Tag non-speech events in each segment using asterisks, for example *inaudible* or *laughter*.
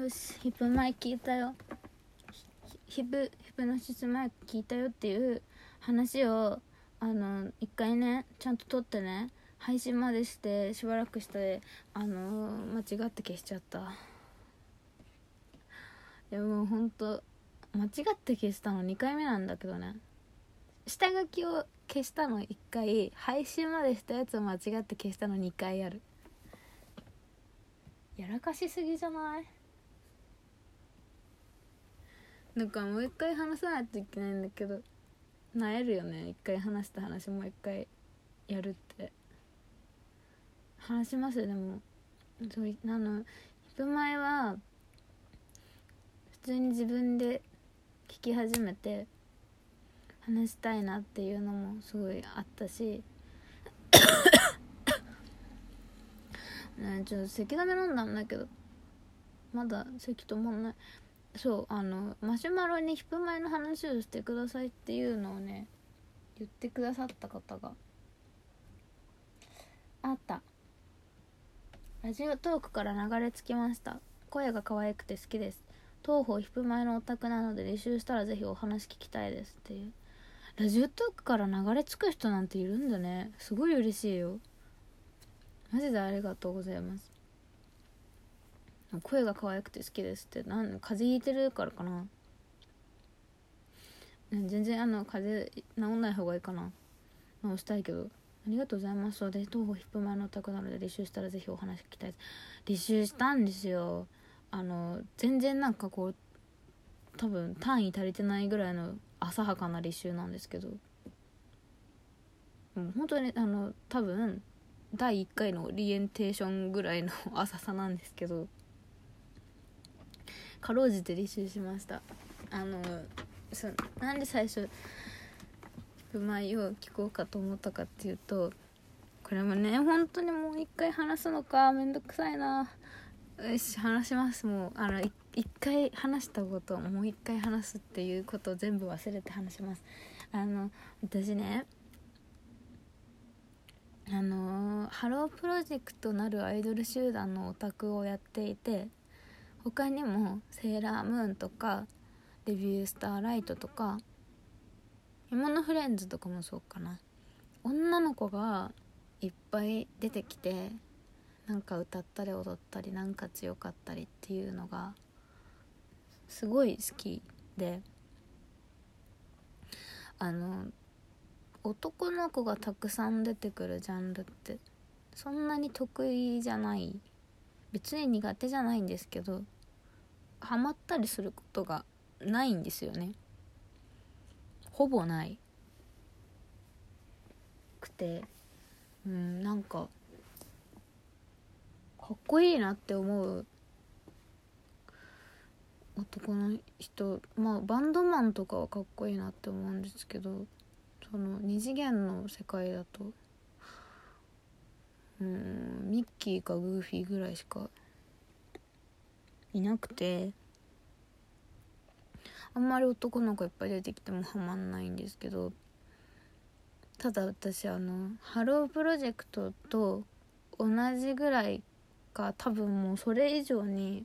よしヒップマイ聞いたよ。ヒップヒプノシスマイ聞いたよっていう話をあの一回ねちゃんと撮ってね配信までしてしばらくしてあの間違って消しちゃった。いやもうほんと間違って消したの2回目なんだけどね。下書きを消したの1回。配信までしたやつを間違って消したの2回ある。やらかしすぎじゃない？なんかもう一回話さないといけないんだけどなえるよね。一回話した話もう一回やるって。話しますでもそうあの人前は普通に自分で聞き始めて話したいなっていうのもすごいあったし *coughs* ねちょっと咳止め飲んだんだけどまだ咳止まんない。そうあのマシュマロにヒップ前の話をしてくださいっていうのをね言ってくださった方があった。ラジオトークから流れ着きました。声が可愛くて好きです。東方ヒップ前のお宅なので履修したらぜひお話聞きたいですっていう。ラジオトークから流れ着く人なんているんだね。すごい嬉しいよ。マジでありがとうございます。声が可愛くて好きですってなん風邪ひいてるからかな。全然あの風邪治んない方がいいかな。治したいけど。ありがとうございます。そうで東方ヒップ前のお宅なので履修したらぜひお話聞きたいです。履修したんですよ。あの全然なんかこう多分単位足りてないぐらいの浅はかな履修なんですけど。もう本当にあの多分第1回のリエンテーションぐらいの浅さなんですけど。かろうじて履修しました。あのそなんで最初「うまいよ」聞こうかと思ったかっていうとこれもね本当にもう一回話すのかめんどくさいな。よし話します。もうあの一回話したことをもう一回話すっていうことを全部忘れて話します。あの私ねあのハロープロジェクトなるアイドル集団のオタクをやっていて他にもセーラームーンとかデビュースターライトとか「芋のフレンズ」とかもそうかな。女の子がいっぱい出てきてなんか歌ったり踊ったりなんか強かったりっていうのがすごい好きで。あの男の子がたくさん出てくるジャンルってそんなに得意じゃない別に苦手じゃないんですけどハマったりすることがないんですよね。ほぼない。くてうんなんかかっこいいなって思う。男の人まあバンドマンとかはかっこいいなって思うんですけどその二次元の世界だとうんミッキーかグーフィーぐらいしかいなくて。あんまり男の子いっぱい出てきてもハマんないんですけど。ただ私あのハロープロジェクトと同じぐらいか多分もうそれ以上に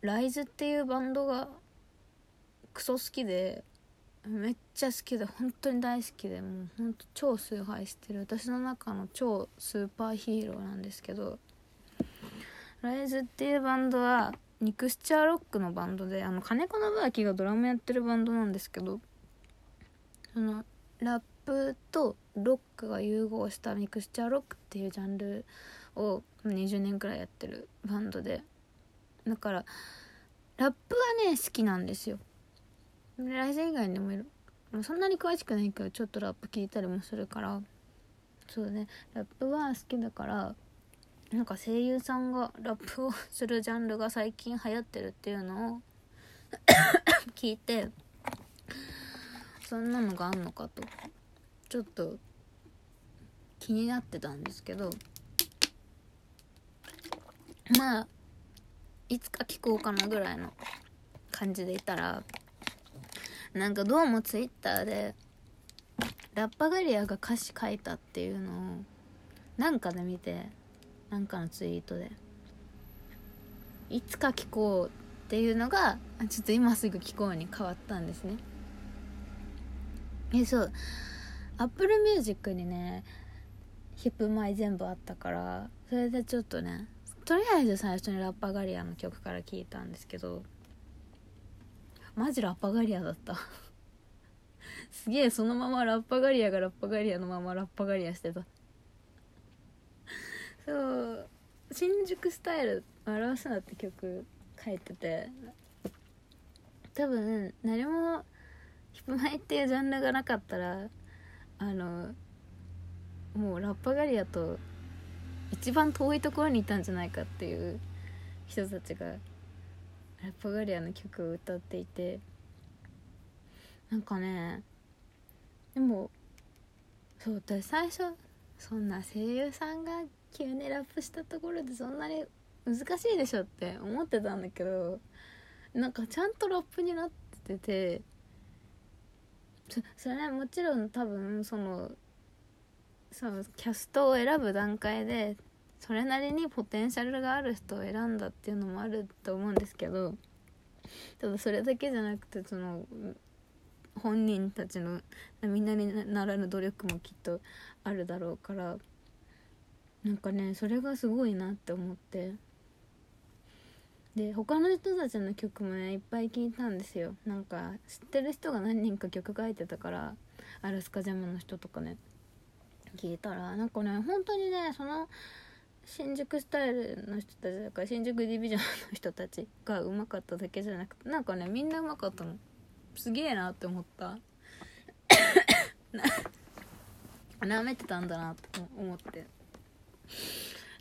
RIZE っていうバンドがクソ好きで。めっちゃ好きで本当に大好きでもうほんと超崇拝してる。私の中の超スーパーヒーローなんですけどRIZE っていうバンドはミクスチャーロックのバンドであの金子ノブアキがドラムやってるバンドなんですけどそのラップとロックが融合したミクスチャーロックっていうジャンルを20年くらいやってるバンドでだからラップはね好きなんですよ。 RIZE 以外にもいる。そんなに詳しくないけどちょっとラップ聞いたりもするから。そうね。ラップは好きだからなんか声優さんがラップをするジャンルが最近流行ってるっていうのを *coughs* 聞いてそんなのがあんのかと。ちょっと気になってたんですけど。まあいつか聞こうかなぐらいの感じでいたらなんかどうもツイッターでラッパ我リヤが歌詞書いたっていうのをなんかで見てなんかのツイートでいつか聴こうっていうのがちょっと今すぐ聴こうに変わったんですね。えそう。 Apple Music にねヒプマイ全部あったからそれでちょっとねとりあえず最初にラッパ我リヤの曲から聴いたんですけどマジラッパガリアだった。*laughs* すげえそのままラッパガリアがラッパガリアのままラッパガリアしてた。そう新宿スタイル表すなって曲書いてて。多分何もヒップマイっていうジャンルがなかったらあのもうラッパガリアと一番遠いところにいたんじゃないかっていう人たちがラッパガリアの曲を歌っていてなんかねでもそう私最初そんな声優さんが急にラップしたところでそんなに難しいでしょって思ってたんだけどなんかちゃんとラップになっててそそれはもちろん多分そのそのキャストを選ぶ段階でそれなりにポテンシャルがある人を選んだっていうのもあると思うんですけどただそれだけじゃなくてその本人たちのみんなにならぬ努力もきっとあるだろうからなんかねそれがすごいなって思って。で他の人たちの曲もねいっぱい聴いたんですよ。なんか知ってる人が何人か曲書いてたからアラスカジャムの人とかね聞いたらなんかね本当にねその新宿スタイルの人たちだから新宿ディビジョンの人たちがうまかっただけじゃなくてなんかねみんなうまかったの。すげえなって思った。*coughs* なめてたんだなって思って。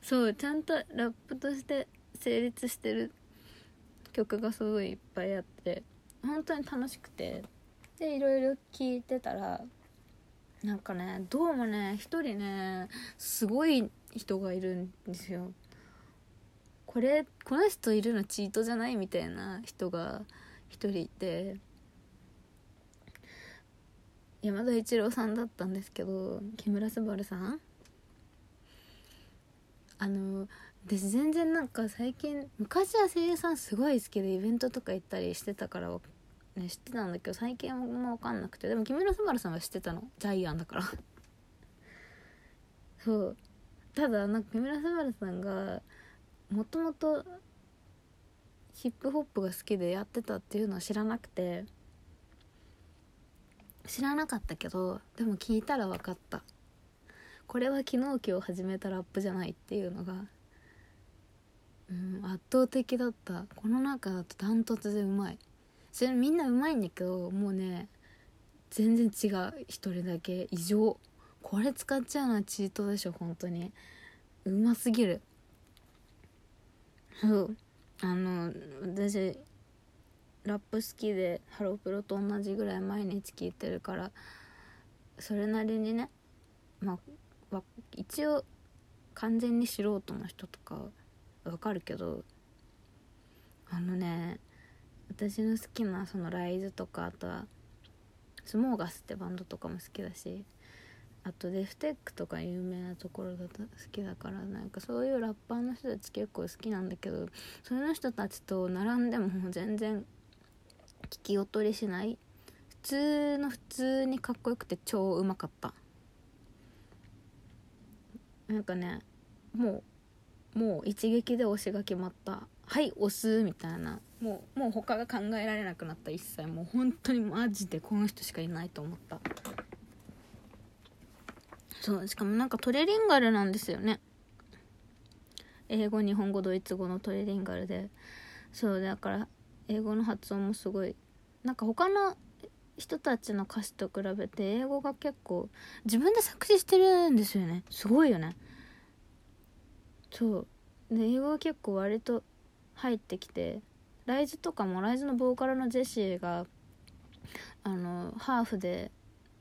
そうちゃんとラップとして成立してる曲がすごいいっぱいあって本当に楽しくて。でいろいろ聴いてたらなんかねどうもね一人ねすごい人がいるんですよ。これこの人いるのチートじゃないみたいな人が一人いて。山田一郎さんだったんですけど木村昴さん？あの私全然なんか最近昔は声優さんすごい好きでイベントとか行ったりしてたからね知ってたんだけど最近はもう分かんなくて。でも木村昴さんは知ってたの。ジャイアンだから。そう。ただなんか木村昴さんがもともとヒップホップが好きでやってたっていうのは知らなくて知らなかったけどでも聞いたら分かった。これは昨日今日始めたラップじゃないっていうのがうん圧倒的だった。この中だとダントツでうまい。それみんなうまいんだけどもうね全然違う。一人だけ。異常。これ使っちゃうのはチートでしょ本当に。うますぎる。そう。あの私ラップ好きでハロプロと同じぐらい毎日聴いてるからそれなりにねまあ一応完全に素人の人とかわかるけどあのね私の好きなそのライズとかあとはスモーガスってバンドとかも好きだしあとデフテックとか有名なところだと好きだからなんかそういうラッパーの人たち結構好きなんだけどその人たちと並んでも全然聞き劣りしない。普通の普通にかっこよくて超うまかった。なんかねもうもう一撃で推しが決まった。はい押すみたいな。もうもう他が考えられなくなった一切。もう本当にマジでこの人しかいないと思った。そうしかもなんかトレリンガルなんですよね。英語日本語ドイツ語のトレリンガルで。そうだから英語の発音もすごい。なんか他の人たちの歌詞と比べて英語が結構自分で作詞してるんですよね。すごいよね。そう。で英語が結構割と入ってきてライズとかもライズのボーカルのジェシーがあのハーフで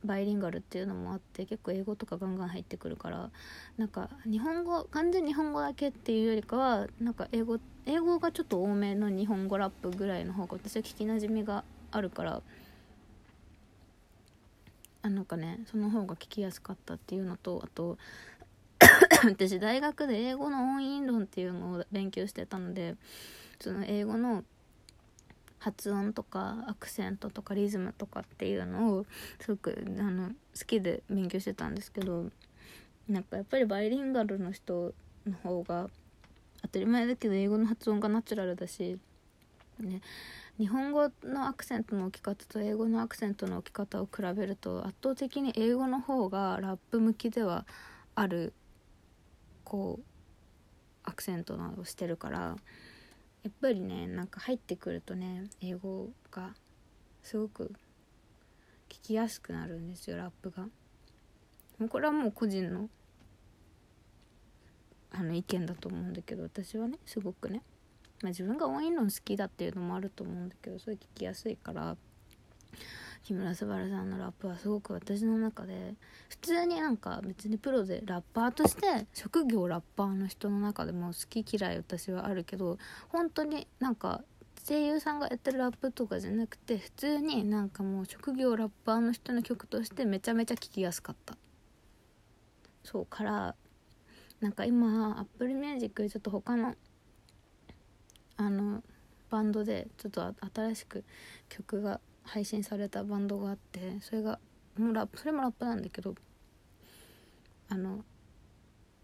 バイリンガルっていうのもあって結構英語とかガンガン入ってくるからなんか日本語完全日本語だけっていうよりかはなんか英語英語がちょっと多めの日本語ラップぐらいの方が私は聞きなじみがあるからあなんかねその方が聞きやすかったっていうのとあと *coughs* 私大学で英語の音韻論っていうのを勉強してたのでその英語の発音とかアクセントとかリズムとかっていうのをすごくあの好きで勉強してたんですけどなんかやっぱりバイリンガルの人の方が当たり前だけど英語の発音がナチュラルだし、ね、日本語のアクセントの置き方と英語のアクセントの置き方を比べると圧倒的に英語の方がラップ向きではあるこうアクセントなどをしてるからやっぱりねなんか入ってくるとね英語がすごく聞きやすくなるんですよラップが。これはもう個人のあの意見だと思うんだけど私はねすごくね、まあ、自分が音韻論好きだっていうのもあると思うんだけどそれ聞きやすいから木村昴さんのラップはすごく私の中で普通になんか別にプロでラッパーとして職業ラッパーの人の中でも好き嫌い私はあるけど本当になんか声優さんがやってるラップとかじゃなくて普通になんかもう職業ラッパーの人の曲としてめちゃめちゃ聴きやすかった。そうからなんか今 Apple Music でちょっと他のあのバンドでちょっと新しく曲が配信されたバンドがあってそれがもうラップそれもラップなんだけどあの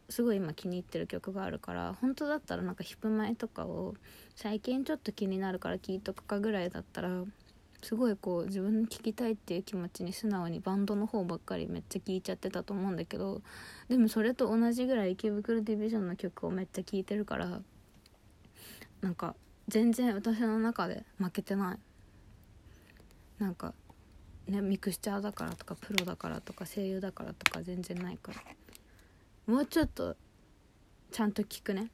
すごい今気に入ってる曲があるから本当だったらなんかヒップマイとかを最近ちょっと気になるから聴いとくかぐらいだったらすごいこう自分の聴きたいっていう気持ちに素直にバンドの方ばっかりめっちゃ聴いちゃってたと思うんだけどでもそれと同じぐらい池袋ディビジョンの曲をめっちゃ聴いてるからなんか全然私の中で負けてない。なんかねミクスチャーだからとかプロだからとか声優だからとか全然ないから。もうちょっとちゃんと聞くね。